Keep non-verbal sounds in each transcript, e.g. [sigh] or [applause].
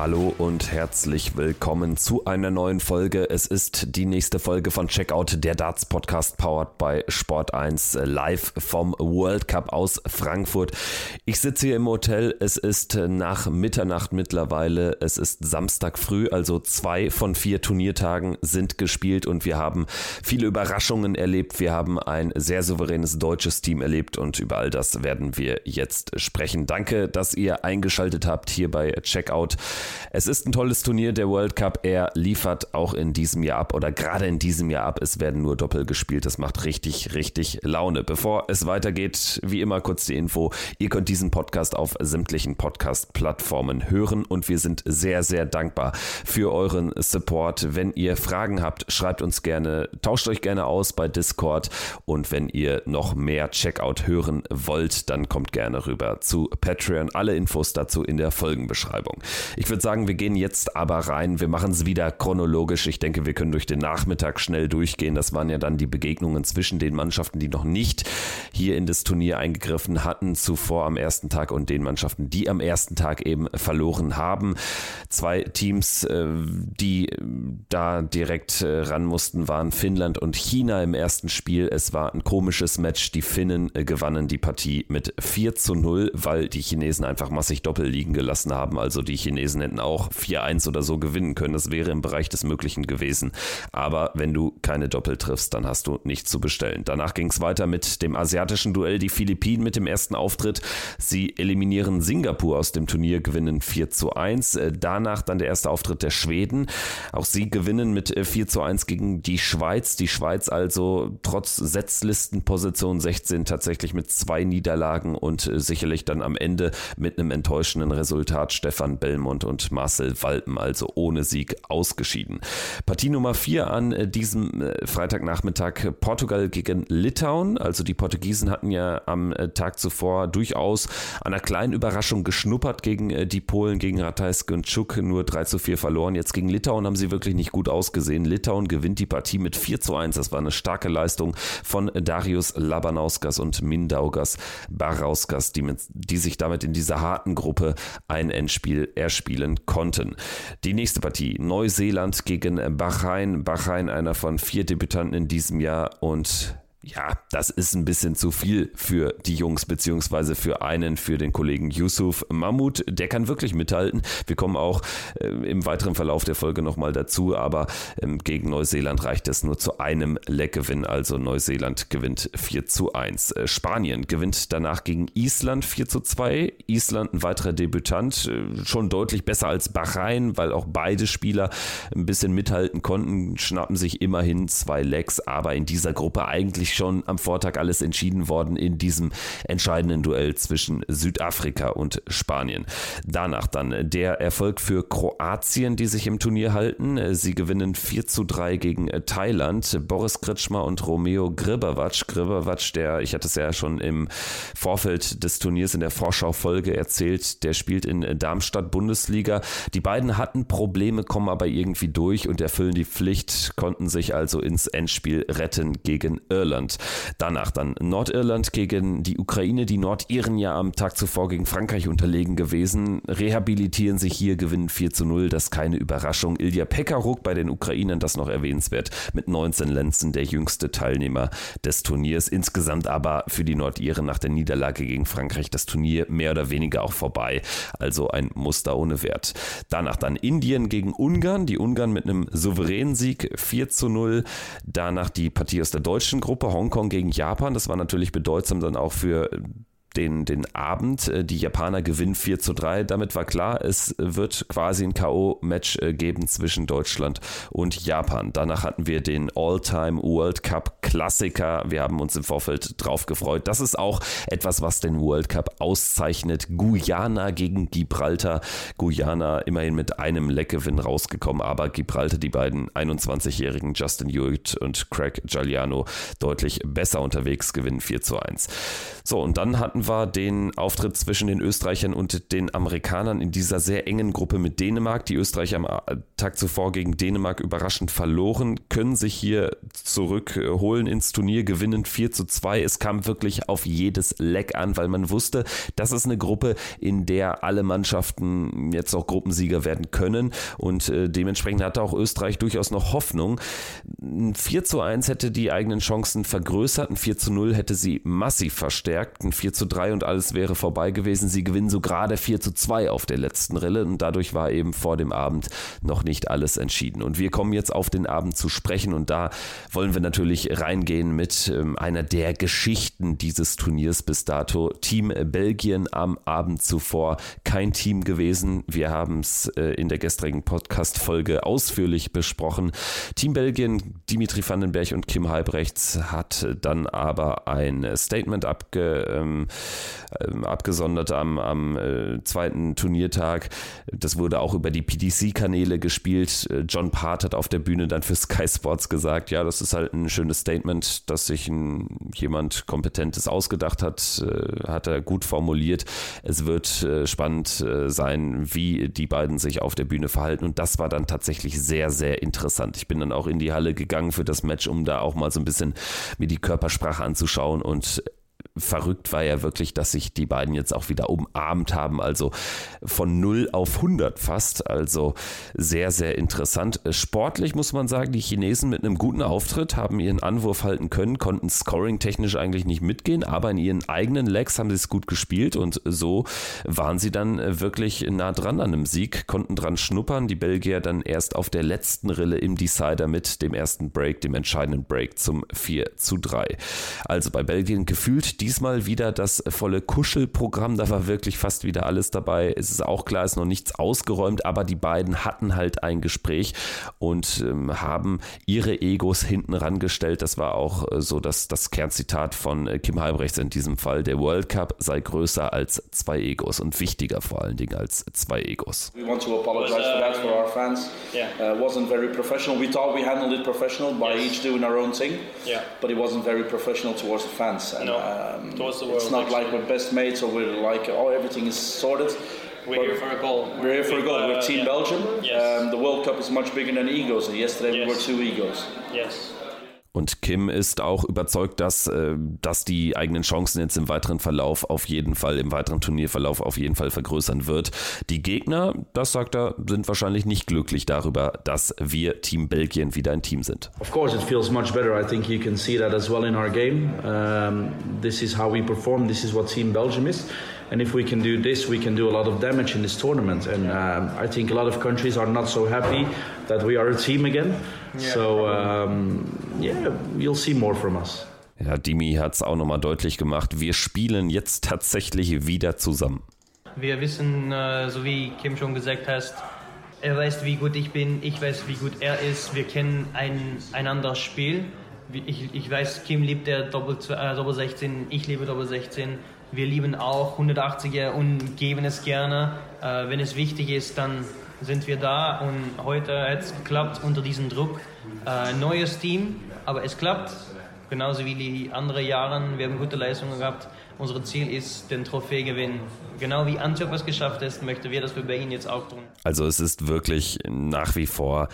Hallo und herzlich willkommen zu einer neuen Folge. Es ist die nächste Folge von Checkout, der Darts Podcast powered by Sport 1 live vom World Cup aus Frankfurt. Ich sitze hier im Hotel. Es ist nach Mitternacht mittlerweile. Es ist Samstag früh, also zwei von vier Turniertagen sind gespielt und wir haben viele Überraschungen erlebt. Wir haben ein sehr souveränes deutsches Team erlebt und über all das werden wir jetzt sprechen. Danke, dass ihr eingeschaltet habt hier bei Checkout. Es ist ein tolles Turnier, der World Cup. Er liefert auch in diesem Jahr ab oder gerade in diesem Jahr ab. Es werden nur Doppel gespielt. Das macht richtig, richtig Laune. Bevor es weitergeht, wie immer kurz die Info. Ihr könnt diesen Podcast auf sämtlichen Podcast-Plattformen hören und wir sind sehr, sehr dankbar für euren Support. Wenn ihr Fragen habt, schreibt uns gerne, tauscht euch gerne aus bei Discord und wenn ihr noch mehr Checkout hören wollt, dann kommt gerne rüber zu Patreon. Alle Infos dazu in der Folgenbeschreibung. Ich würde sagen, wir gehen jetzt aber rein. Wir machen es wieder chronologisch. Ich denke, wir können durch den Nachmittag schnell durchgehen. Das waren ja dann die Begegnungen zwischen den Mannschaften, die noch nicht hier in das Turnier eingegriffen hatten, zuvor am ersten Tag und den Mannschaften, die am ersten Tag eben verloren haben. Zwei Teams, äh, die da direkt äh, ran mussten, waren Finnland und China im ersten Spiel. Es war ein komisches Match. Die Finnen äh, gewannen die Partie mit 4 zu 0, weil die Chinesen einfach massig Doppel liegen gelassen haben. Also die Chinesen Chinesen hätten auch 4-1 oder so gewinnen können. Das wäre im Bereich des Möglichen gewesen. Aber wenn du keine Doppel triffst, dann hast du nichts zu bestellen. Danach ging es weiter mit dem asiatischen Duell. Die Philippinen mit dem ersten Auftritt. Sie eliminieren Singapur aus dem Turnier, gewinnen 4 zu 1. Äh, danach dann der erste Auftritt der Schweden. Auch sie gewinnen mit 4 äh, zu 1 gegen die Schweiz. Die Schweiz also trotz Setzlistenposition 16 tatsächlich mit zwei Niederlagen und äh, sicherlich dann am Ende mit einem enttäuschenden Resultat Stefan Belmont und Marcel Walpen also ohne Sieg ausgeschieden. Partie Nummer 4 an äh, diesem äh, Freitagnachmittag Portugal gegen Litauen. Also die Portugiesen hatten ja am äh, Tag zuvor durchaus einer kleinen Überraschung geschnuppert gegen die Polen, gegen Ratajski und Czuk, nur 3 zu 4 verloren. Jetzt gegen Litauen haben sie wirklich nicht gut ausgesehen. Litauen gewinnt die Partie mit 4 zu 1. Das war eine starke Leistung von Darius Labanauskas und Mindaugas Barauskas, die, mit, die sich damit in dieser harten Gruppe ein Endspiel erspielen spielen konnten. Die nächste Partie, Neuseeland gegen Bahrain. Bahrain, einer von vier Debütanten in diesem Jahr und ja, das ist ein bisschen zu viel für die Jungs, beziehungsweise für einen, für den Kollegen Yusuf Mahmoud. Der kann wirklich mithalten. Wir kommen auch äh, im weiteren Verlauf der Folge nochmal dazu, aber ähm, gegen Neuseeland reicht es nur zu einem Leckgewinn. Also Neuseeland gewinnt 4 zu 1. Äh, Spanien gewinnt danach gegen Island 4 zu 2. Island ein weiterer Debütant, äh, schon deutlich besser als Bahrain, weil auch beide Spieler ein bisschen mithalten konnten, schnappen sich immerhin zwei Lecks, aber in dieser Gruppe eigentlich eigentlich schon am Vortag alles entschieden worden in diesem entscheidenden Duell zwischen Südafrika und Spanien. Danach dann der Erfolg für Kroatien, die sich im Turnier halten. Sie gewinnen 4 zu 3 gegen Thailand. Boris Kritschmer und Romeo Gribavac. Gribavac, der, ich hatte es ja schon im Vorfeld des Turniers in der Vorschau-Folge erzählt, der spielt in Darmstadt Bundesliga. Die beiden hatten Probleme, kommen aber irgendwie durch und erfüllen die Pflicht, konnten sich also ins Endspiel retten gegen Irland. Irland. Danach dann Nordirland gegen die Ukraine, die Nordiren ja am Tag zuvor gegen Frankreich unterlegen gewesen, rehabilitieren sich hier, gewinnen 4 zu 0, das ist keine Überraschung. Ilja Pekaruk bei den Ukrainern, das noch erwähnenswert, mit 19 Lenzen der jüngste Teilnehmer des Turniers. Insgesamt aber für die Nordiren nach der Niederlage gegen Frankreich das Turnier mehr oder weniger auch vorbei. Also ein Muster ohne Wert. Danach dann Indien gegen Ungarn, die Ungarn mit einem souveränen Sieg 4 zu 0. Danach die Partie aus der deutschen Gruppe Hongkong gegen Japan. Das war natürlich bedeutsam dann auch für den, den Abend. Äh, die Japaner gewinnen 4 zu 3. Damit war klar, es wird quasi ein K.O.-Match äh, geben zwischen Deutschland und Japan. Danach hatten wir den All-Time World Cup Klassiker. Wir haben uns im Vorfeld drauf gefreut. Das ist auch etwas, was den World Cup auszeichnet. Guyana gegen Gibraltar. Guyana immerhin mit einem Leckgewinn rausgekommen, aber Gibraltar, die beiden 21-jährigen Justin Hewitt und Craig Giuliano deutlich besser unterwegs, gewinnen 4 zu 1. So, und dann hatten hatten wir den Auftritt zwischen den Österreichern und den Amerikanern in dieser sehr engen Gruppe mit Dänemark. Die Österreicher am Tag zuvor gegen Dänemark überraschend verloren, können sich hier zurückholen ins Turnier, gewinnen 4 zu 2. Es kam wirklich auf jedes Leck an, weil man wusste, das ist eine Gruppe, in der alle Mannschaften jetzt auch Gruppensieger werden können und äh, dementsprechend hatte auch Österreich durchaus noch Hoffnung. 4 zu 1 hätte die eigenen Chancen vergrößert, ein 4 zu 0 hätte sie massiv verstärkt, ein 4 zu 3 und alles wäre vorbei gewesen. Sie gewinnen so gerade 4 zu 2 auf der letzten Rille und dadurch war eben vor dem Abend noch nicht alles entschieden. Und wir kommen jetzt auf den Abend zu sprechen und da wollen wir natürlich reingehen mit ähm, einer der Geschichten dieses Turniers bis dato. Team Belgien am Abend zuvor kein Team gewesen. Wir haben es äh, in der gestrigen Podcast-Folge ausführlich besprochen. Team Belgien, Dimitri Vandenberg und Kim Halbrechts hat dann aber ein Statement abge, ähm, ähm, abgesondert am, am äh, zweiten Turniertag. Das wurde auch über die PDC-Kanäle gespielt. Äh, John Part hat auf der Bühne dann für Sky Sports gesagt, ja, das ist halt ein schönes Statement, dass sich ein, jemand Kompetentes ausgedacht hat, äh, hat er gut formuliert. Es wird spannend sein, wie die beiden sich auf der Bühne verhalten und das war dann tatsächlich sehr, sehr interessant. Ich bin dann auch in die Halle gegangen für das Match, um da auch mal so ein bisschen mir die Körpersprache anzuschauen und verrückt war ja wirklich, dass sich die beiden jetzt auch wieder umarmt haben. Also von 0 auf 100 fast. Also sehr, sehr interessant. Sportlich muss man sagen, die Chinesen mit einem guten Auftritt haben ihren Anwurf halten können, konnten scoring-technisch eigentlich nicht mitgehen, aber in ihren eigenen Legs haben sie es gut gespielt und so waren sie dann wirklich nah dran an einem Sieg, konnten dran schnuppern. Die Belgier dann erst auf der letzten Rille im Decider mit dem ersten Break, dem entscheidenden Break zum 4 zu 3. Also bei Belgien gefühlt diesmal wieder das volle Kuschelprogramm. Da war wirklich fast wieder alles dabei. Es ist auch klar, es ist noch nichts ausgeräumt, aber die beiden hatten halt ein Gespräch und ähm, haben ihre Egos hinten rangestellt. Das war auch äh, so das, das Kernzitat von äh, Kim Halbrechts in diesem Fall. Der World Cup sei größer als zwei Egos und wichtiger vor allen Dingen als zwei Egos. We want to apologize for that for our fans. Yeah. Uh, wasn't very professional. We thought we handled it professional by yes. each doing our own thing. Yeah. But it wasn't very professional towards the fans. And, no. uh, Um, Towards the world. It's not actually. like we're best mates or we're like, oh, everything is sorted. We're but here for a goal. We're here for a goal. We're uh, Team yeah. Belgium. Yes. Um, the World Cup is much bigger than egos. And yesterday yes. we were two egos. Yes. Und Kim ist auch überzeugt, dass, äh, dass die eigenen Chancen jetzt im weiteren Verlauf auf jeden Fall, im weiteren Turnierverlauf auf jeden Fall vergrößern wird. Die Gegner, das sagt er, sind wahrscheinlich nicht glücklich darüber, dass wir Team Belgien wieder ein Team sind. Of course it feels much better. I think you can see that as well in our game. Um, this is how we perform. This is what Team Belgium is. And if we can do this, we can do a lot of damage in this tournament. And um, I think a lot of countries are not so happy that we are a team again. So um, yeah, you'll see more from us. Ja, Dimi hat es auch nochmal deutlich gemacht. Wir spielen jetzt tatsächlich wieder zusammen. Wir wissen, äh, so wie Kim schon gesagt hat, er weiß, wie gut ich bin, ich weiß, wie gut er ist. Wir kennen ein, einander Spiel. Ich, ich weiß, Kim liebt der Doppel, äh, Doppel 16, ich liebe Doppel 16. Wir lieben auch 180er und geben es gerne. Äh, wenn es wichtig ist, dann sind wir da und heute hat es geklappt unter diesem Druck. Äh, neues Team, aber es klappt. Genauso wie die anderen Jahre. Wir haben gute Leistungen gehabt. Unser Ziel ist, den Trophäe gewinnen. Genau wie Antwerp es geschafft ist, möchten wir das für Berlin jetzt auch tun. Also es ist wirklich nach wie vor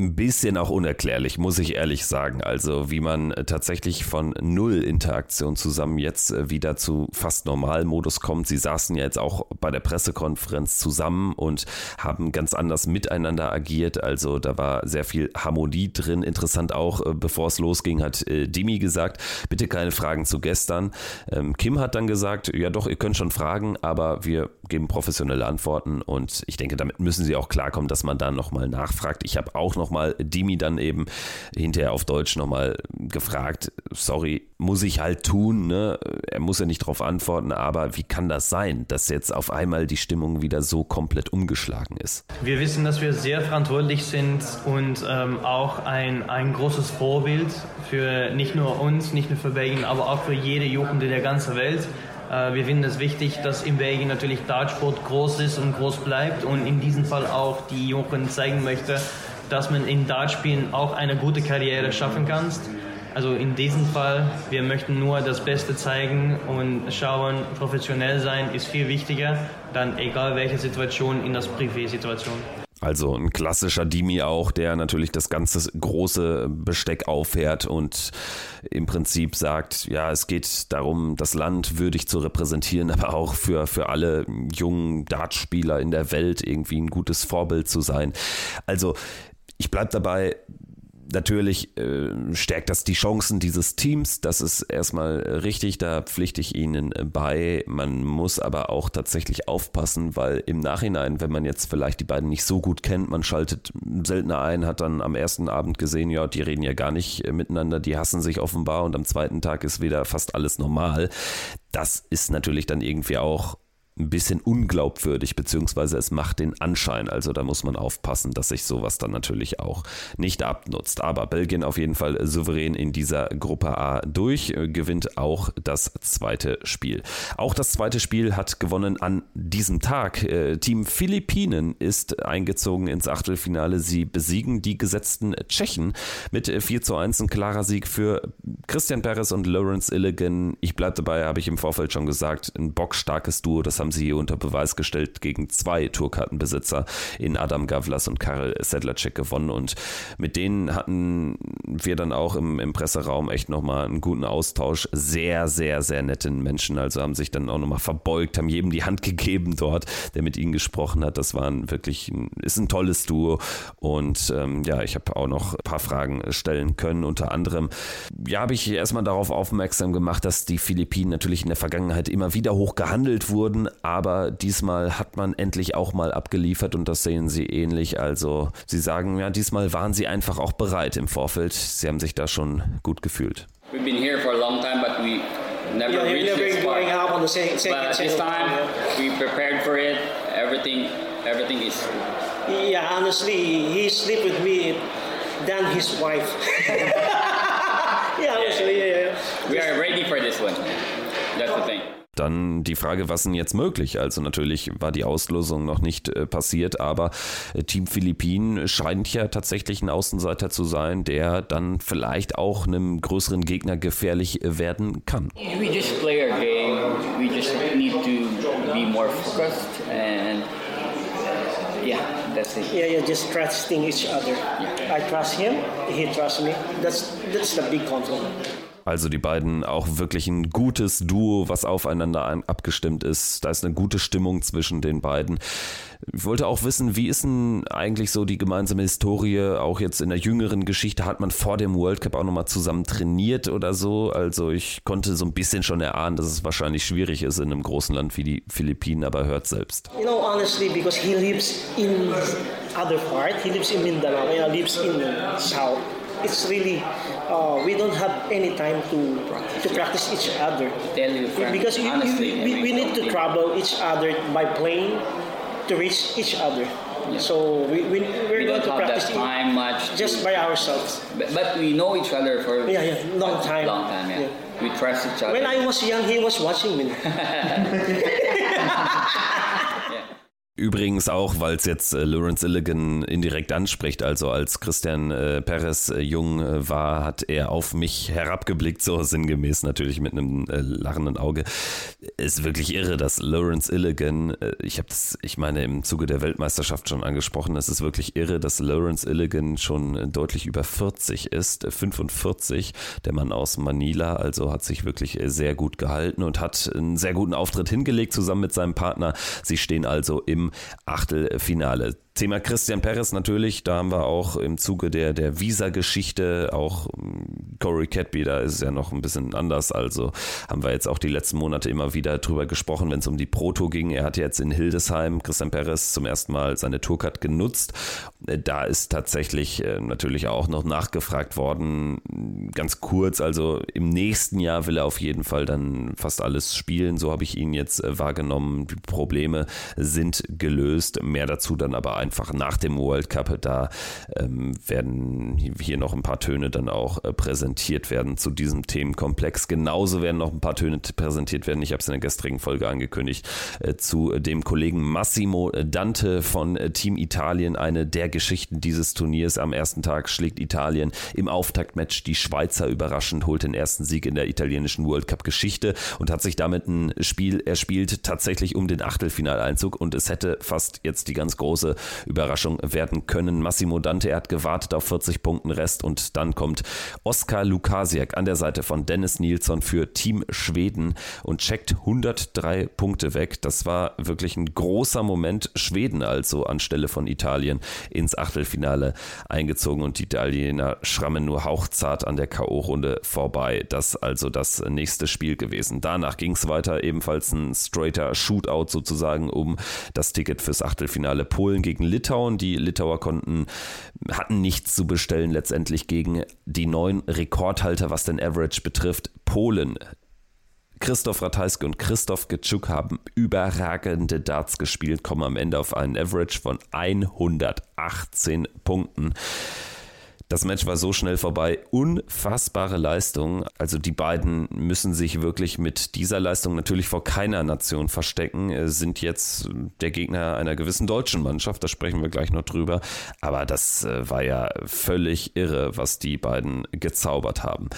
ein bisschen auch unerklärlich, muss ich ehrlich sagen. Also wie man tatsächlich von null Interaktion zusammen jetzt äh, wieder zu fast normalen Modus kommt. Sie saßen ja jetzt auch bei der Pressekonferenz zusammen und haben ganz anders miteinander agiert. Also da war sehr viel Harmonie drin. Interessant auch, äh, bevor es losging, hat äh, Dimi gesagt, bitte keine Fragen zu gestern. Ähm, Kim hat dann gesagt, ja doch, ihr könnt schon fragen, aber wir geben professionelle Antworten und ich denke, damit müssen sie auch klarkommen, dass man da nochmal nachfragt. Ich habe auch noch nochmal Dimi dann eben hinterher auf Deutsch nochmal gefragt, sorry, muss ich halt tun, ne? Er muss ja nicht darauf antworten, aber wie kann das sein, dass jetzt auf einmal die Stimmung wieder so komplett umgeschlagen ist? Wir wissen, dass wir sehr verantwortlich sind und ähm, auch ein, ein großes Vorbild für nicht nur uns, nicht nur für Belgien, aber auch für jede Jugend in der ganzen Welt. Äh, wir finden es wichtig, dass in Belgien natürlich Dartsport groß ist und groß bleibt und in diesem Fall auch die Jugend zeigen möchte, dass man in Dartspielen auch eine gute Karriere schaffen kann. Also in diesem Fall, wir möchten nur das Beste zeigen und schauen, professionell sein ist viel wichtiger, dann egal welche Situation in das Privé-Situation. Also ein klassischer Dimi auch, der natürlich das ganze große Besteck auffährt und im Prinzip sagt, ja, es geht darum, das Land würdig zu repräsentieren, [laughs] aber auch für, für alle jungen Dartspieler in der Welt irgendwie ein gutes Vorbild zu sein. Also ich bleibe dabei, natürlich äh, stärkt das die Chancen dieses Teams. Das ist erstmal richtig, da pflichte ich Ihnen bei. Man muss aber auch tatsächlich aufpassen, weil im Nachhinein, wenn man jetzt vielleicht die beiden nicht so gut kennt, man schaltet seltener ein, hat dann am ersten Abend gesehen, ja, die reden ja gar nicht äh, miteinander, die hassen sich offenbar und am zweiten Tag ist wieder fast alles normal. Das ist natürlich dann irgendwie auch ein bisschen unglaubwürdig, beziehungsweise es macht den Anschein. Also da muss man aufpassen, dass sich sowas dann natürlich auch nicht abnutzt. Aber Belgien auf jeden Fall souverän in dieser Gruppe A durch, gewinnt auch das zweite Spiel. Auch das zweite Spiel hat gewonnen an diesem Tag. Äh, Team Philippinen ist eingezogen ins Achtelfinale. Sie besiegen die gesetzten Tschechen mit 4 zu 1. Ein klarer Sieg für Christian Perez und Lawrence Illigan. Ich bleibe dabei, habe ich im Vorfeld schon gesagt, ein bockstarkes Duo. Das haben haben sie unter Beweis gestellt gegen zwei Tourkartenbesitzer in Adam Gavlas und Karel Sedlacek gewonnen und mit denen hatten wir dann auch im, im Presseraum echt nochmal einen guten Austausch. Sehr, sehr, sehr netten Menschen, also haben sich dann auch nochmal verbeugt, haben jedem die Hand gegeben dort, der mit ihnen gesprochen hat. Das war ein wirklich, ist ein tolles Duo und ähm, ja, ich habe auch noch ein paar Fragen stellen können. Unter anderem, ja, habe ich erstmal darauf aufmerksam gemacht, dass die Philippinen natürlich in der Vergangenheit immer wieder hoch gehandelt wurden, aber diesmal hat man endlich auch mal abgeliefert und das sehen sie ähnlich. Also sie sagen, ja, diesmal waren sie einfach auch bereit im Vorfeld. Sie haben sich da schon gut gefühlt. We've been here for a long time, but we never yeah, reached never this going up on the second, second, But this second time, yeah. we prepared for it. Everything, everything is. Yeah, honestly, he sleep with me than his wife. [laughs] yeah, honestly, yeah. yeah. We are ready for this one. That's the thing. Dann die Frage, was denn jetzt möglich? Also natürlich war die Auslosung noch nicht äh, passiert, aber äh, Team Philippinen scheint ja tatsächlich ein Außenseiter zu sein, der dann vielleicht auch einem größeren Gegner gefährlich äh, werden kann. We just play our game. We just need to be more focused and yeah, that's it. Yeah, yeah, just trusting each other. I trust him, he trusts me. That's that's the big compliment. Also die beiden auch wirklich ein gutes Duo, was aufeinander an- abgestimmt ist. Da ist eine gute Stimmung zwischen den beiden. Ich wollte auch wissen, wie ist denn eigentlich so die gemeinsame Historie? Auch jetzt in der jüngeren Geschichte hat man vor dem World Cup auch nochmal zusammen trainiert oder so. Also ich konnte so ein bisschen schon erahnen, dass es wahrscheinlich schwierig ist in einem großen Land wie die Philippinen, aber hört selbst. You know, honestly, because he lives in other part, he lives in Mindanao, I lives in South. It's really, uh, we don't have any time to to practice each other. Tell you frankly, Because you, you, honestly, I we, we need to travel each other by plane to reach each other. So we, we, we're We going don't to have practice that time much. just by ourselves. but, but we know each other for Yeah, yeah, long time. Long time, yeah. Yeah. We trust each other. When I was young, he was watching me. [laughs] [laughs] Übrigens auch, weil es jetzt äh, Lawrence Illigan indirekt anspricht, also als Christian äh, Perez äh, jung äh, war, hat er auf mich herabgeblickt, so sinngemäß natürlich mit einem äh, lachenden Auge. Ist wirklich irre, dass Lawrence Illigan, äh, ich habe das, ich meine, im Zuge der Weltmeisterschaft schon angesprochen, es ist wirklich irre, dass Lawrence Illigan schon äh, deutlich über 40 ist, äh, 45, der Mann aus Manila, also hat sich wirklich sehr gut gehalten und hat einen sehr guten Auftritt hingelegt zusammen mit seinem Partner. Sie stehen also im Achtelfinale. Thema Christian Perez natürlich, da haben wir auch im Zuge der, der Visa-Geschichte auch ähm, Corey Cadby, da ist es ja noch ein bisschen anders, also haben wir jetzt auch die letzten Monate immer wieder drüber gesprochen, wenn es um die Proto ging. Er hat jetzt in Hildesheim Christian Perez zum ersten Mal seine Tourcard genutzt. Da ist tatsächlich äh, natürlich auch noch nachgefragt worden, ganz kurz, also im nächsten Jahr will er auf jeden Fall dann fast alles spielen, so habe ich ihn jetzt äh, wahrgenommen. Die Probleme sind gelöst, mehr dazu dann aber einfach einfach nach dem World Cup. Da ähm, werden hier noch ein paar Töne dann auch äh, präsentiert werden zu diesem Themenkomplex. Genauso werden noch ein paar Töne präsentiert werden. Ich habe es in der gestrigen Folge angekündigt äh, zu dem Kollegen Massimo Dante von äh, Team Italien. Eine der Geschichten dieses Turniers. Am ersten Tag schlägt Italien im Auftaktmatch die Schweizer überraschend, holt den ersten Sieg in der italienischen World Cup Geschichte und hat sich damit ein Spiel erspielt, tatsächlich um den Achtelfinaleinzug. Und es hätte fast jetzt die ganz große Überraschung werden können. Massimo Dante, hat gewartet auf 40 Punkten Rest und dann kommt Oskar Lukasiak an der Seite von Dennis Nilsson für Team Schweden und checkt 103 Punkte weg. Das war wirklich ein großer Moment. Schweden also anstelle von Italien ins Achtelfinale eingezogen und die Italiener schrammen nur hauchzart an der K.O.-Runde vorbei. Das also das nächste Spiel gewesen. Danach ging es weiter, ebenfalls ein straighter Shootout sozusagen um das Ticket fürs Achtelfinale Polen gegen Litauen. Die Litauer konnten, hatten nichts zu bestellen letztendlich gegen die neuen Rekordhalter, was den Average betrifft. Polen Christoph Ratajski und Christoph Getschuk haben überragende Darts gespielt, kommen am Ende auf einen Average von 118 Punkten. Das Match war so schnell vorbei. Unfassbare Leistung. Also die beiden müssen sich wirklich mit dieser Leistung natürlich vor keiner Nation verstecken. Sind jetzt der Gegner einer gewissen deutschen Mannschaft. Da sprechen wir gleich noch drüber. Aber das äh, war ja völlig irre, was die beiden gezaubert haben.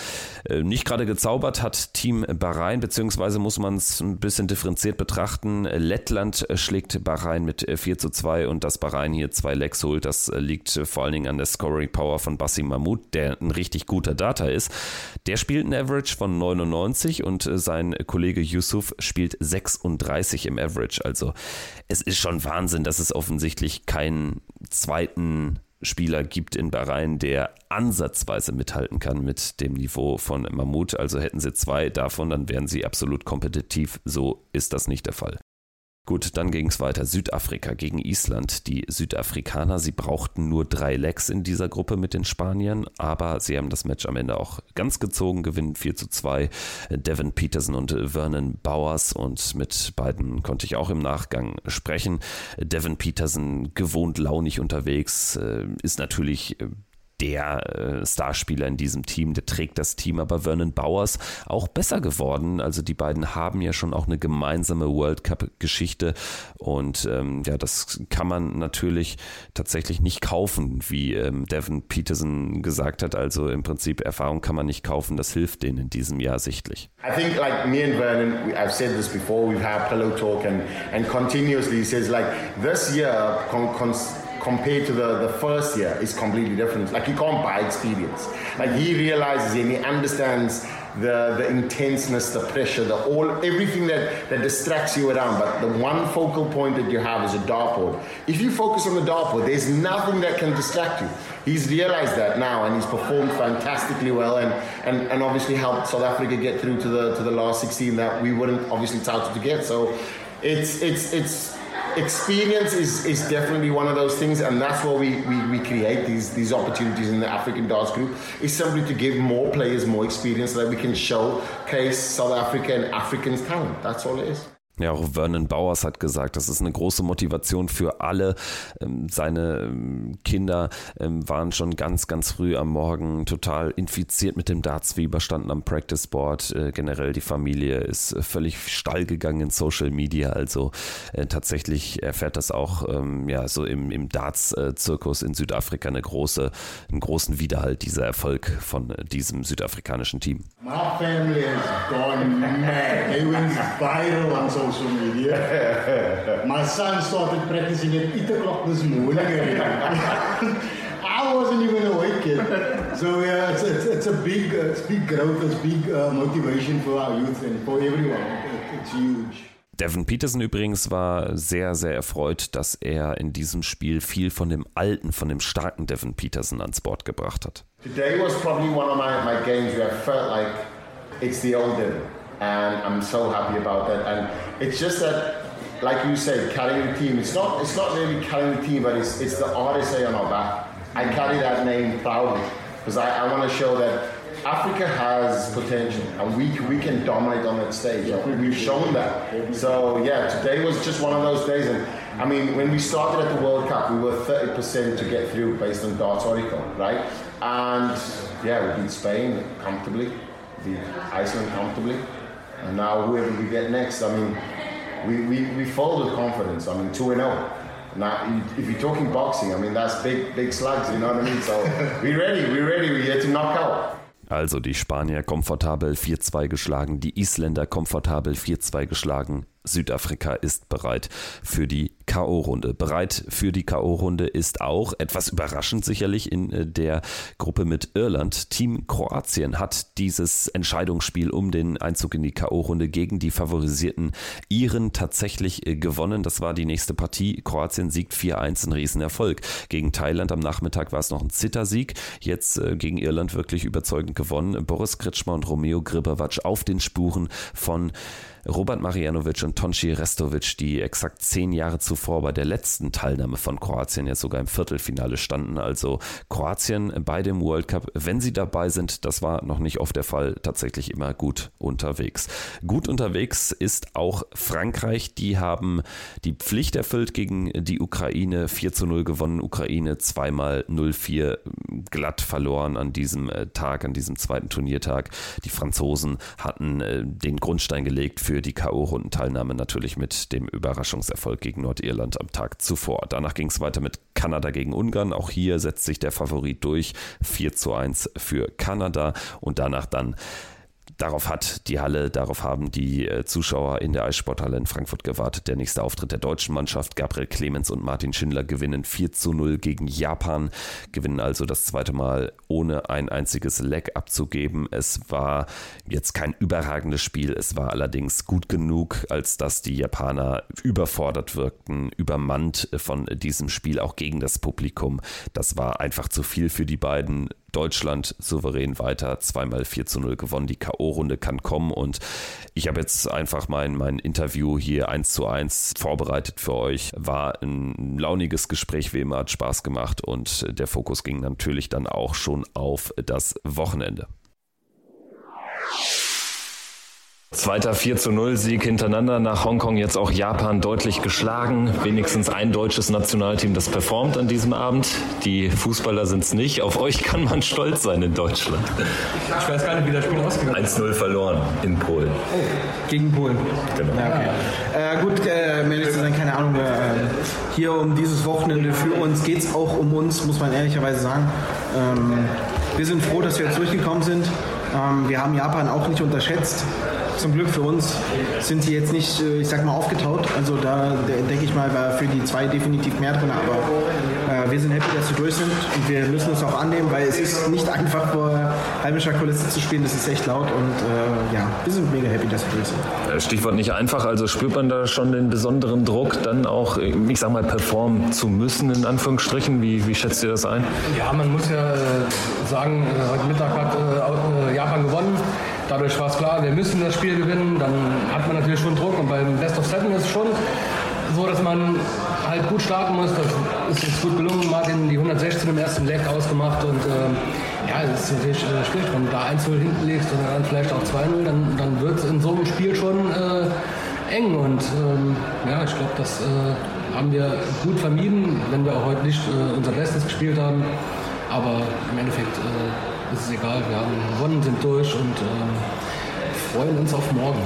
Äh, nicht gerade gezaubert hat Team Bahrain, beziehungsweise muss man es ein bisschen differenziert betrachten. Lettland schlägt Bahrain mit 4 zu 2 und dass Bahrain hier zwei Lecks holt, das liegt vor allen Dingen an der Scoring Power von Basim Mahmoud, der ein richtig guter Data ist, der spielt ein Average von 99 und äh, sein Kollege Yusuf spielt 36 im Average. Also es ist schon Wahnsinn, dass es offensichtlich keinen zweiten Spieler gibt in Bahrain, der ansatzweise mithalten kann mit dem Niveau von Mahmoud. Also hätten sie zwei davon, dann wären sie absolut kompetitiv. So ist das nicht der Fall. Gut, dann ging es weiter. Südafrika gegen Island. Die Südafrikaner, sie brauchten nur drei Lecks in dieser Gruppe mit den Spaniern, aber sie haben das Match am Ende auch ganz gezogen, gewinnen 4 zu 2. Devin Peterson und Vernon Bowers und mit beiden konnte ich auch im Nachgang sprechen. Devin Peterson gewohnt launig unterwegs, äh, ist natürlich äh, der äh, Starspieler in diesem Team, der trägt das Team, aber Vernon Bowers auch besser geworden. Also die beiden haben ja schon auch eine gemeinsame World Cup-Geschichte und ähm, ja, das kann man natürlich tatsächlich nicht kaufen, wie ähm, Devin Peterson gesagt hat. Also im Prinzip Erfahrung kann man nicht kaufen, das hilft denen in diesem Jahr sichtlich. I think like me and Vernon, I've said this before, we've had pillow talk and, and continuously says like this year con, con compared to the, the first year is completely different. Like you can't buy experience. Like he realizes and he understands the the intenseness, the pressure, the all everything that, that distracts you around. But the one focal point that you have is a dartboard. If you focus on the dartboard, there's nothing that can distract you. He's realized that now and he's performed fantastically well and, and, and obviously helped South Africa get through to the to the last 16 that we wouldn't obviously touted to get. So it's it's it's experience is, is definitely one of those things, and that's why we, we, we create these these opportunities in the African Dance Group. Is simply to give more players more experience so that we can showcase South Africa and Africans' talent. That's all it is. Ja, auch Vernon Bowers hat gesagt, das ist eine große Motivation für alle. Ähm, seine ähm, Kinder ähm, waren schon ganz, ganz früh am Morgen total infiziert mit dem Dartsfieber, standen am Practice Board. Äh, generell die Familie ist völlig steil gegangen in Social Media. Also äh, tatsächlich erfährt das auch ja, so im, im Darts-Zirkus in Südafrika eine große, einen großen Widerhalt, dieser Erfolg von äh, diesem südafrikanischen Team. My family has gone mad. They went viral on social social media. My son started practicing at 8 o'clock this morning. [laughs] I wasn't even awake yet. So yeah, it's, it's, it's a big, uh, it's big growth, it's big uh, motivation for our youth and for everyone. It, it's huge. Devin Peterson übrigens war sehr, sehr erfreut, dass er in diesem Spiel viel von dem alten, von dem starken Devin Peterson ans Board gebracht hat. Today was probably one of my, my games where I felt like it's the old Devin. And I'm so happy about that. And it's just that, like you said, carrying the team. It's not it's not really carrying the team, but it's it's the RSA on our back. I carry that name proudly because I, I want to show that Africa has potential and we, we can dominate on that stage. Yeah, We've shown that. So yeah, today was just one of those days. And I mean, when we started at the World Cup, we were 30% to get through based on darts oracle, right? And yeah, we beat Spain comfortably, beat Iceland comfortably, and now whoever we get next, I mean, we we we filled with confidence. I mean, two and zero. Now, if you're talking boxing, I mean that's big big slugs. You know what I mean? So [laughs] we ready, we ready. We're here to knock out. Also die Spanier komfortabel 4-2 geschlagen, die Isländer komfortabel 4-2 geschlagen, Südafrika ist bereit für die KO-Runde. Bereit für die KO-Runde ist auch, etwas überraschend sicherlich, in äh, der Gruppe mit Irland. Team Kroatien hat dieses Entscheidungsspiel um den Einzug in die KO-Runde gegen die favorisierten Iren tatsächlich äh, gewonnen. Das war die nächste Partie. Kroatien siegt 4-1, ein Riesenerfolg. Gegen Thailand am Nachmittag war es noch ein Zittersieg. Jetzt äh, gegen Irland wirklich überzeugend gewonnen. Boris Kritschmer und Romeo Gribavac auf den Spuren von Robert Marjanovic und Tonci Restovic, die exakt zehn Jahre zuvor bei der letzten Teilnahme von Kroatien jetzt sogar im Viertelfinale standen. Also Kroatien bei dem World Cup, wenn sie dabei sind, das war noch nicht oft der Fall, tatsächlich immer gut unterwegs. Gut unterwegs ist auch Frankreich. Die haben die Pflicht erfüllt gegen die Ukraine. 4 zu 0 gewonnen. Ukraine zweimal 0-4 glatt verloren an diesem äh, Tag, an diesem zweiten Turniertag. Die Franzosen hatten äh, den Grundstein gelegt für die K.O.-Rundenteilnahme natürlich mit dem Überraschungserfolg gegen Nordirland am Tag zuvor. Danach ging es weiter mit Kanada gegen Ungarn. Auch hier setzt sich der Favorit durch. 4 zu 1 für Kanada und danach dann Darauf hat die Halle, darauf haben die äh, Zuschauer in der Eissporthalle in Frankfurt gewartet. Der nächste Auftritt der deutschen Mannschaft, Gabriel Clemens und Martin Schindler gewinnen 4 zu 0 gegen Japan, gewinnen also das zweite Mal ohne ein einziges Leck abzugeben. Es war jetzt kein überragendes Spiel, es war allerdings gut genug, als dass die Japaner überfordert wirkten, übermannt von diesem Spiel, auch gegen das Publikum. Das war einfach zu viel für die beiden. Deutschland souverän weiter, zweimal 4 zu 0 gewonnen. Die K.O.-Runde kann kommen und ich habe jetzt einfach mein, mein Interview hier eins zu eins vorbereitet für euch. War ein launiges Gespräch, wie immer, hat Spaß gemacht und der Fokus ging natürlich dann auch schon auf das Wochenende. Zweiter 4 zu 0 Sieg hintereinander nach Hongkong, jetzt auch Japan deutlich geschlagen. Wenigstens ein deutsches Nationalteam, das performt an diesem Abend. Die Fußballer sind es nicht. Auf euch kann man stolz sein in Deutschland. Ich weiß gar nicht, wie das Spiel ausgegangen ist. 1-0 verloren in Polen. Oh, gegen Polen. Genau. Ja, okay. äh, gut, äh, um ehrlich zu sein, keine Ahnung. Äh, hier um dieses Wochenende für uns geht es auch um uns, muss man ehrlicherweise sagen. Ähm, wir sind froh, dass wir jetzt durchgekommen sind. Ähm, wir haben Japan auch nicht unterschätzt zum Glück für uns sind sie jetzt nicht, äh, ich sag mal, aufgetaut. Also da denke ich mal, war für die zwei definitiv mehr drin. Aber äh, wir sind happy, dass sie durch sind und wir müssen es auch annehmen, weil es ist nicht einfach vor heimischer Kulisse zu spielen. Das ist echt laut und äh, ja, wir sind mega happy, dass wir durch sind. Äh, Stichwort nicht einfach. Also spürt man da schon den besonderen Druck, dann auch, ich sag mal, performen zu müssen, in Anführungsstrichen? Wie, wie schätzt ihr das ein? Ja, man muss ja sagen, heute Mittag hat Japan gewonnen. Dadurch war es klar, wir müssen das Spiel gewinnen. Dann hat man natürlich schon Druck. Und beim Best of Seven ist es schon so, dass man halt gut starten muss. Das ist uns gut gelungen. Martin die 116 im ersten Leg ausgemacht. Und äh, ja, es ist natürlich äh, schwierig. Wenn du da 1-0 hinten legst und dann vielleicht auch 2-0, dann, dann wird es in so einem Spiel schon äh, eng. Und ähm, ja, ich glaube, das äh, haben wir gut vermieden, wenn wir auch heute nicht äh, unser Bestes gespielt haben. Aber im Endeffekt äh, ist es egal. Wir haben gewonnen, sind durch und äh, freuen uns auf morgen.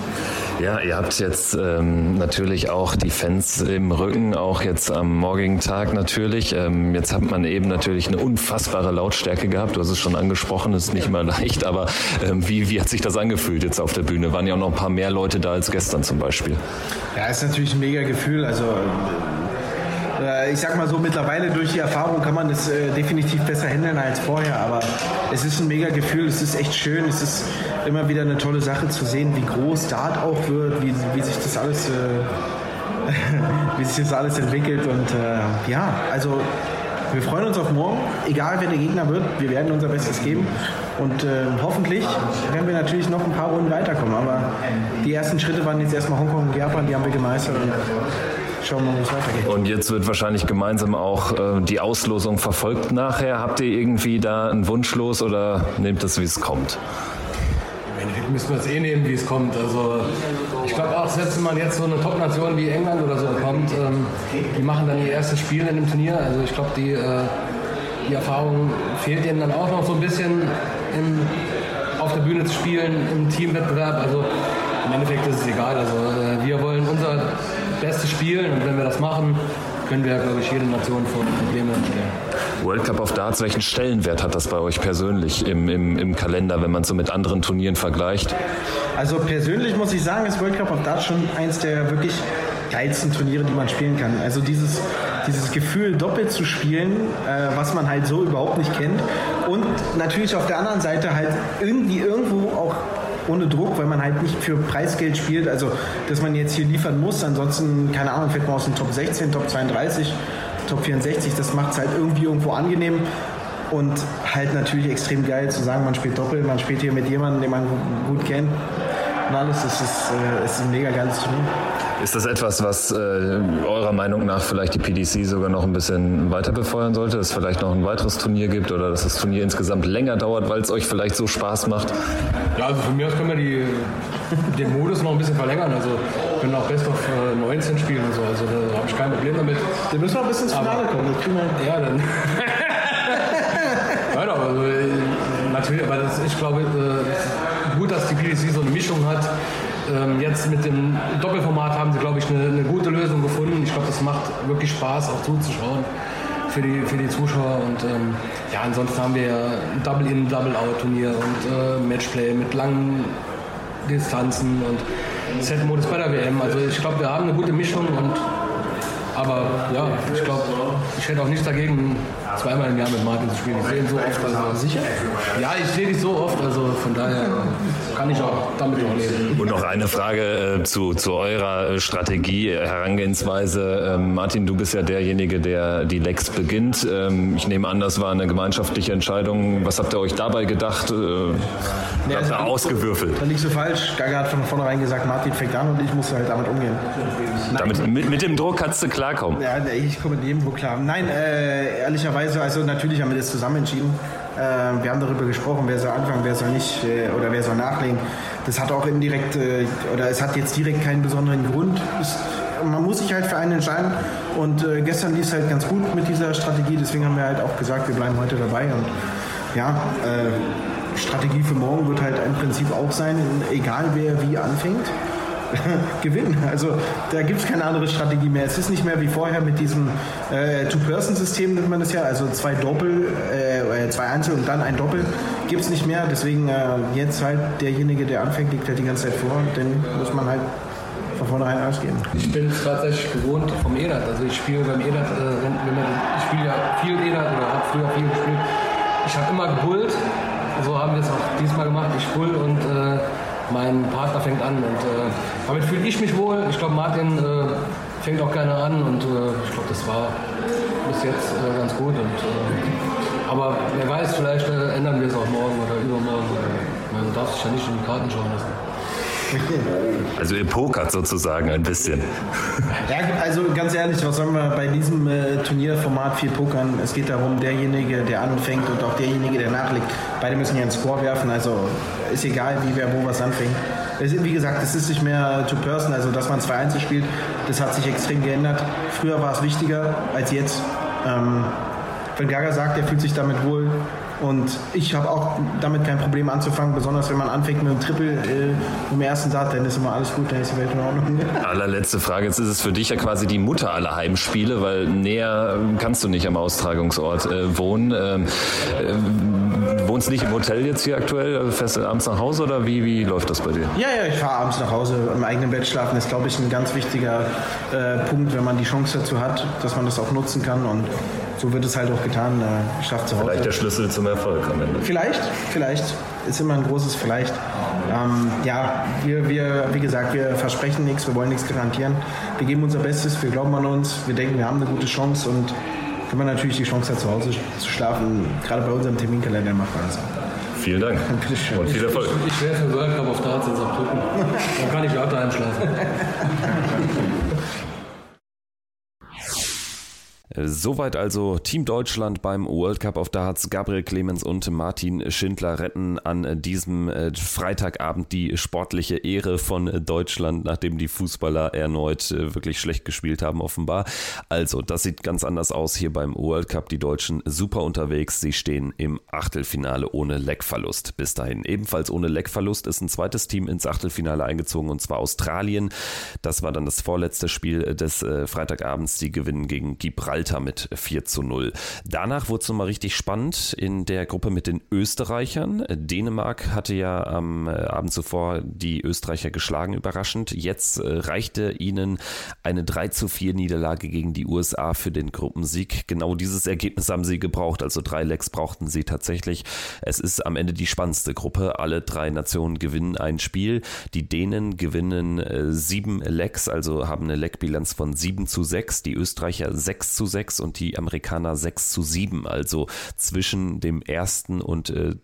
Ja, ihr habt jetzt ähm, natürlich auch die Fans im Rücken, auch jetzt am morgigen Tag natürlich. Ähm, jetzt hat man eben natürlich eine unfassbare Lautstärke gehabt. Du hast es schon angesprochen, ist nicht immer leicht, aber ähm, wie, wie hat sich das angefühlt jetzt auf der Bühne? Waren ja auch noch ein paar mehr Leute da als gestern zum Beispiel. Ja, ist natürlich ein mega Gefühl. Also ich sag mal so, mittlerweile durch die Erfahrung kann man das äh, definitiv besser handeln als vorher, aber es ist ein mega Gefühl, es ist echt schön, es ist immer wieder eine tolle Sache zu sehen, wie groß Dart auch wird, wie, wie sich das alles, äh, [laughs] wie sich das alles entwickelt und äh, ja, also wir freuen uns auf morgen, egal wer der Gegner wird, wir werden unser Bestes geben und äh, hoffentlich werden wir natürlich noch ein paar Runden weiterkommen, aber die ersten Schritte waren jetzt erstmal Hongkong und Japan, die haben wir gemeistert und schauen wir mal, wie es weitergeht. Und jetzt wird wahrscheinlich gemeinsam auch äh, die Auslosung verfolgt nachher. Habt ihr irgendwie da einen Wunsch los oder nehmt das, wie es kommt? Im Endeffekt müssen wir es eh nehmen, wie es kommt. Also ich glaube auch, selbst wenn man jetzt so eine Top-Nation wie England oder so bekommt, ähm, die machen dann ihr erstes Spiel in dem Turnier. Also ich glaube, die, äh, die Erfahrung fehlt ihnen dann auch noch so ein bisschen im, auf der Bühne zu spielen, im Teamwettbewerb. Also im Endeffekt ist es egal. Also äh, wir wollen unser Bestes spielen und wenn wir das machen, können wir, glaube ich, jede Nation vor Probleme stellen. World Cup of Darts, welchen Stellenwert hat das bei euch persönlich im, im, im Kalender, wenn man es so mit anderen Turnieren vergleicht? Also persönlich muss ich sagen, ist World Cup of Darts schon eins der wirklich geilsten Turniere, die man spielen kann. Also dieses, dieses Gefühl, doppelt zu spielen, äh, was man halt so überhaupt nicht kennt. Und natürlich auf der anderen Seite halt irgendwie irgendwo auch ohne Druck, weil man halt nicht für Preisgeld spielt. Also, dass man jetzt hier liefern muss. Ansonsten, keine Ahnung, fällt man aus dem Top 16, Top 32, Top 64. Das macht es halt irgendwie irgendwo angenehm. Und halt natürlich extrem geil zu sagen, man spielt Doppel, man spielt hier mit jemandem, den man gut kennt. Und alles, das ist, äh, ist ein mega geiles Turnier. Ist das etwas, was äh, eurer Meinung nach vielleicht die PDC sogar noch ein bisschen weiter befeuern sollte? Dass es vielleicht noch ein weiteres Turnier gibt oder dass das Turnier insgesamt länger dauert, weil es euch vielleicht so Spaß macht? Ja, also von mir aus können wir die, den Modus noch ein bisschen verlängern. Also wir können auch Best of äh, 19 spielen und so. Also da habe ich kein Problem damit. Dann müssen wir ein bisschen ins Finale kommen. Wir Ja, dann. ja, doch, also, äh, natürlich, aber das, ich glaube, äh, gut, dass die PDC so Mischung hat. Ähm, jetzt mit dem Doppelformat haben sie, glaube ich, eine, eine gute Lösung gefunden. Ich glaube, das macht wirklich Spaß, auch zuzuschauen für die, für die Zuschauer. Und ähm, ja, ansonsten haben wir ein Double-In, Double-Out-Turnier und äh, Matchplay mit langen Distanzen und Set-Modus bei der WM. Also ich glaube, wir haben eine gute Mischung und aber ja, ich glaube, ich hätte auch nichts dagegen, zweimal im Jahr mit Martin zu spielen. Ich sehe ihn so oft. Also, Sicher? Ja, ich sehe dich so oft, also von daher kann ich auch damit auch leben. Und noch eine Frage äh, zu, zu eurer äh, Strategie, äh, Herangehensweise. Ähm, Martin, du bist ja derjenige, der die Lex beginnt. Ähm, ich nehme an, das war eine gemeinschaftliche Entscheidung. Was habt ihr euch dabei gedacht? Äh, ihr also- ausgewürfelt? War nicht so falsch. Gaga hat von vornherein gesagt, Martin fängt an und ich musste halt damit umgehen. Damit, mit, mit dem Druck kannst du klarkommen. Ja, ich komme Druck klar. Nein, äh, ehrlicherweise, also natürlich haben wir das zusammen entschieden. Äh, wir haben darüber gesprochen, wer soll anfangen, wer soll nicht äh, oder wer soll nachlegen. Das hat auch indirekt, äh, oder es hat jetzt direkt keinen besonderen Grund. Es, man muss sich halt für einen entscheiden. Und äh, gestern lief es halt ganz gut mit dieser Strategie. Deswegen haben wir halt auch gesagt, wir bleiben heute dabei. Und ja, äh, Strategie für morgen wird halt im Prinzip auch sein, egal wer wie anfängt. [laughs] gewinnen. Also da gibt es keine andere Strategie mehr. Es ist nicht mehr wie vorher mit diesem äh, Two-Person-System, nennt man das ja, also zwei Doppel, äh, äh, zwei Einzel und dann ein Doppel. Gibt es nicht mehr. Deswegen äh, jetzt halt derjenige, der anfängt, liegt halt die ganze Zeit vor. Dann muss man halt von vornherein alles geben. Ich bin es tatsächlich gewohnt vom EDAT. Also ich spiele beim EDAT, äh, wenn, wenn man, ich spiele ja viel EDAT oder habe früher viel gespielt. Ich habe immer gebullt. So haben wir es auch diesmal gemacht. Ich bull und äh, mein Partner fängt an. Und äh, damit fühle ich mich wohl. Ich glaube, Martin äh, fängt auch gerne an und äh, ich glaube, das war bis jetzt äh, ganz gut. Und, äh, aber wer weiß, vielleicht ändern wir es auch morgen oder übermorgen. Man darf sich ja nicht in die Karten schauen lassen. Also ihr pokert sozusagen ein bisschen. Ja, also ganz ehrlich, was sollen wir bei diesem äh, Turnierformat viel pokern? Es geht darum, derjenige, der anfängt und auch derjenige, der nachlegt, beide müssen ja einen Score werfen. Also ist egal, wie wer wo was anfängt. Ist, wie gesagt, es ist nicht mehr to person, also dass man 2-1 spielt, das hat sich extrem geändert. Früher war es wichtiger als jetzt. Ähm, wenn Gaga sagt, er fühlt sich damit wohl und ich habe auch damit kein Problem anzufangen, besonders wenn man anfängt mit einem Triple äh, im ersten Dart, dann ist immer alles gut, dann ist die Welt in Ordnung. [laughs] Allerletzte Frage. Jetzt ist es für dich ja quasi die Mutter aller Heimspiele, weil näher ähm, kannst du nicht am Austragungsort äh, wohnen. Ähm, äh, wohnst nicht im Hotel jetzt hier aktuell? Fährst du abends nach Hause oder wie, wie läuft das bei dir? Ja, ja, ich fahre abends nach Hause. Im eigenen Bett schlafen ist, glaube ich, ein ganz wichtiger äh, Punkt, wenn man die Chance dazu hat, dass man das auch nutzen kann. Und so wird es halt auch getan. Äh, ich schlafe zu Hause. Vielleicht der Schlüssel zum Erfolg am Ende. Vielleicht, vielleicht. Ist immer ein großes Vielleicht. Ähm, ja, wir, wir, wie gesagt, wir versprechen nichts, wir wollen nichts garantieren. Wir geben unser Bestes, wir glauben an uns, wir denken, wir haben eine gute Chance und wenn man natürlich die Chance hat, zu Hause zu schlafen, gerade bei unserem Terminkalender macht man das auch. Vielen Dank und viel Erfolg. Ich werfe World Cup auf Darts ins Abdrücken. Dann kann ich lauter einschlafen. [laughs] Soweit also Team Deutschland beim World Cup auf Darts. Gabriel Clemens und Martin Schindler retten an diesem äh, Freitagabend die sportliche Ehre von Deutschland, nachdem die Fußballer erneut äh, wirklich schlecht gespielt haben, offenbar. Also, das sieht ganz anders aus hier beim World Cup. Die Deutschen super unterwegs. Sie stehen im Achtelfinale ohne Leckverlust. Bis dahin. Ebenfalls ohne Leckverlust ist ein zweites Team ins Achtelfinale eingezogen und zwar Australien. Das war dann das vorletzte Spiel des äh, Freitagabends. Die gewinnen gegen Gibraltar. Malta mit 4 zu 0. Danach wurde es nochmal richtig spannend in der Gruppe mit den Österreichern. Dänemark hatte ja am äh, Abend zuvor die Österreicher geschlagen, überraschend. Jetzt äh, reichte ihnen eine 3 zu 4 Niederlage gegen die USA für den Gruppensieg. Genau dieses Ergebnis haben sie gebraucht, also drei Lecks brauchten sie tatsächlich. Es ist am Ende die spannendste Gruppe. Alle drei Nationen gewinnen ein Spiel. Die Dänen gewinnen äh, sieben Lecks, also haben eine Leckbilanz von 7 zu 6. Die Österreicher 6 zu 6. 6 und die Amerikaner 6 zu 7. Also zwischen dem ersten und äh,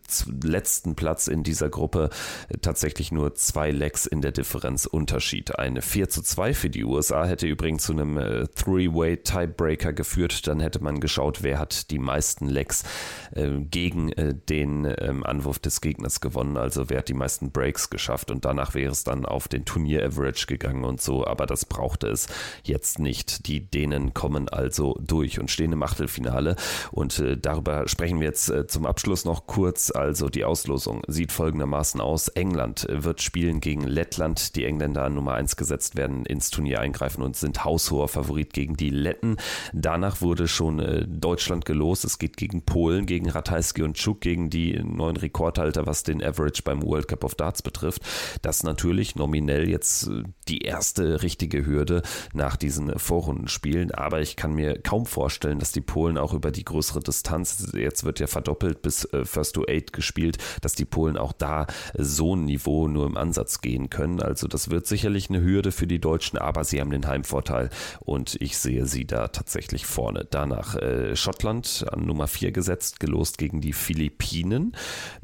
letzten Platz in dieser Gruppe äh, tatsächlich nur zwei Lecks in der Differenz Unterschied. Eine 4 zu 2 für die USA hätte übrigens zu einem äh, Three-Way Tiebreaker geführt. Dann hätte man geschaut, wer hat die meisten Lecks äh, gegen äh, den ähm, Anwurf des Gegners gewonnen. Also wer hat die meisten Breaks geschafft. Und danach wäre es dann auf den Turnier-Average gegangen und so. Aber das brauchte es jetzt nicht. Die Dänen kommen also durch und stehen im Achtelfinale. Und äh, darüber sprechen wir jetzt äh, zum Abschluss noch kurz. Also die Auslosung sieht folgendermaßen aus. England äh, wird spielen gegen Lettland. Die Engländer an Nummer 1 gesetzt werden ins Turnier eingreifen und sind haushoher Favorit gegen die Letten. Danach wurde schon äh, Deutschland gelost. Es geht gegen Polen, gegen Ratajski und Czuk, gegen die neuen Rekordhalter, was den Average beim World Cup of Darts betrifft. Das natürlich nominell jetzt äh, die erste richtige Hürde nach diesen Vorrundenspielen. Aber ich kann mir kaum vorstellen, dass die Polen auch über die größere Distanz, jetzt wird ja verdoppelt bis äh, First to Eight gespielt, dass die Polen auch da so ein Niveau nur im Ansatz gehen können. Also das wird sicherlich eine Hürde für die Deutschen, aber sie haben den Heimvorteil und ich sehe sie da tatsächlich vorne. Danach äh, Schottland an Nummer 4 gesetzt, gelost gegen die Philippinen.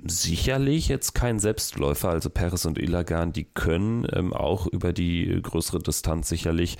Sicherlich jetzt kein Selbstläufer, also Peres und Ilagan, die können ähm, auch über die größere Distanz sicherlich,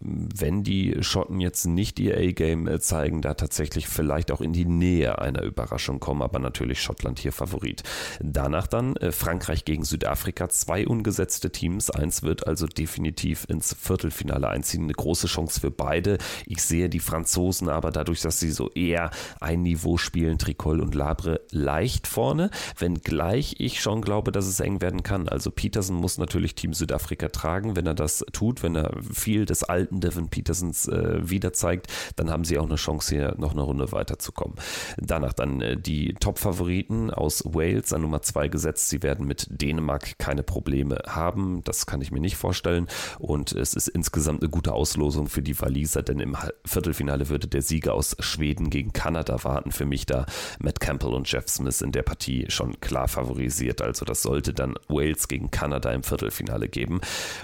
wenn die Schotten jetzt nicht ihr A-Game äh, zeigen, da tatsächlich vielleicht auch in die Nähe einer Überraschung kommen, aber natürlich Schottland hier Favorit. Danach dann äh, Frankreich gegen Südafrika, zwei ungesetzte Teams, eins wird also definitiv ins Viertelfinale einziehen, eine große Chance für beide. Ich sehe die Franzosen aber dadurch, dass sie so eher ein Niveau spielen, Tricol und Labre leicht vorne, wenngleich ich schon glaube, dass es eng werden kann. Also Peterson muss natürlich Team Südafrika tragen, wenn er das tut, wenn er viel des alten Devin Petersons äh, wieder zeigt, dann haben sie auch eine Chance, hier noch eine Runde weiterzukommen. Danach dann äh, die Top-Favoriten aus Wales an Nummer 2 gesetzt. Sie werden mit Dänemark keine Probleme haben. Das kann ich mir nicht vorstellen. Und es ist insgesamt eine gute Auslosung für die Waliser, denn im Viertelfinale würde der Sieger aus Schweden gegen Kanada warten. Für mich da Matt Campbell und Jeff Smith in der Partie schon klar favorisiert. Also das sollte dann Wales gegen Kanada im Viertelfinale geben.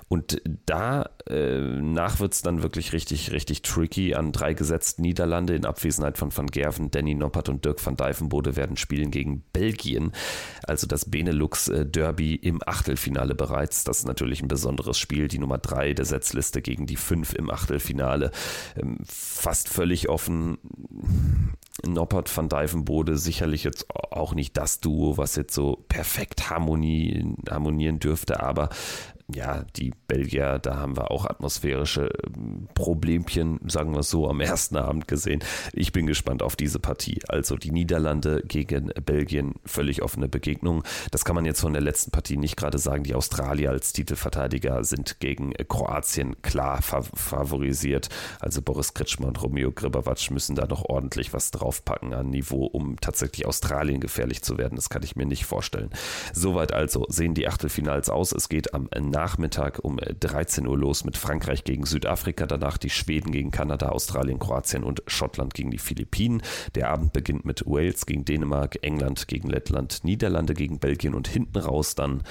Und da äh, wird es dann wirklich richtig, richtig tricky. An drei gesetzt Niederlande in Abwesenheit von Van Gerven, Danny Noppert und Dirk van Dijvenbode werden spielen gegen Belgien. Also das Benelux-Derby im Achtelfinale bereits. Das ist natürlich ein besonderes Spiel. Die Nummer drei der Setzliste gegen die fünf im Achtelfinale. Ähm, fast völlig offen. Noppert van Dijvenbode sicherlich jetzt auch nicht das Duo, was jetzt so perfekt harmonie, harmonieren dürfte, aber ja, die Belgier, da haben wir auch atmosphärische ähm, Problemchen, sagen wir es so, am ersten Abend gesehen. Ich bin gespannt auf diese Partie. Also die Niederlande gegen Belgien, völlig offene Begegnung. Das kann man jetzt von der letzten Partie nicht gerade sagen. Die Australier als Titelverteidiger sind gegen Kroatien klar favorisiert. Also Boris Kritschmer und Romeo Gribavac müssen da noch ordentlich was draufpacken an Niveau, um tatsächlich Australien gefährlich zu werden. Das kann ich mir nicht vorstellen. Soweit also sehen die Achtelfinals aus. Es geht am Nachmittag um 13 Uhr los mit Frankreich gegen Südafrika, danach die Schweden gegen Kanada, Australien, Kroatien und Schottland gegen die Philippinen. Der Abend beginnt mit Wales gegen Dänemark, England gegen Lettland, Niederlande gegen Belgien und hinten raus dann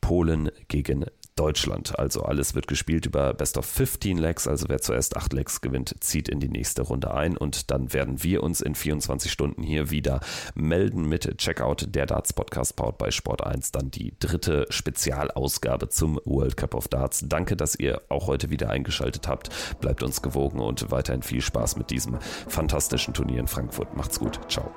Polen gegen Deutschland. Also alles wird gespielt über Best of 15 Legs, also wer zuerst 8 Legs gewinnt, zieht in die nächste Runde ein und dann werden wir uns in 24 Stunden hier wieder melden mit Checkout der Darts Podcast powered bei Sport 1, dann die dritte Spezialausgabe zum World Cup of Darts. Danke, dass ihr auch heute wieder eingeschaltet habt. Bleibt uns gewogen und weiterhin viel Spaß mit diesem fantastischen Turnier in Frankfurt. Macht's gut. Ciao.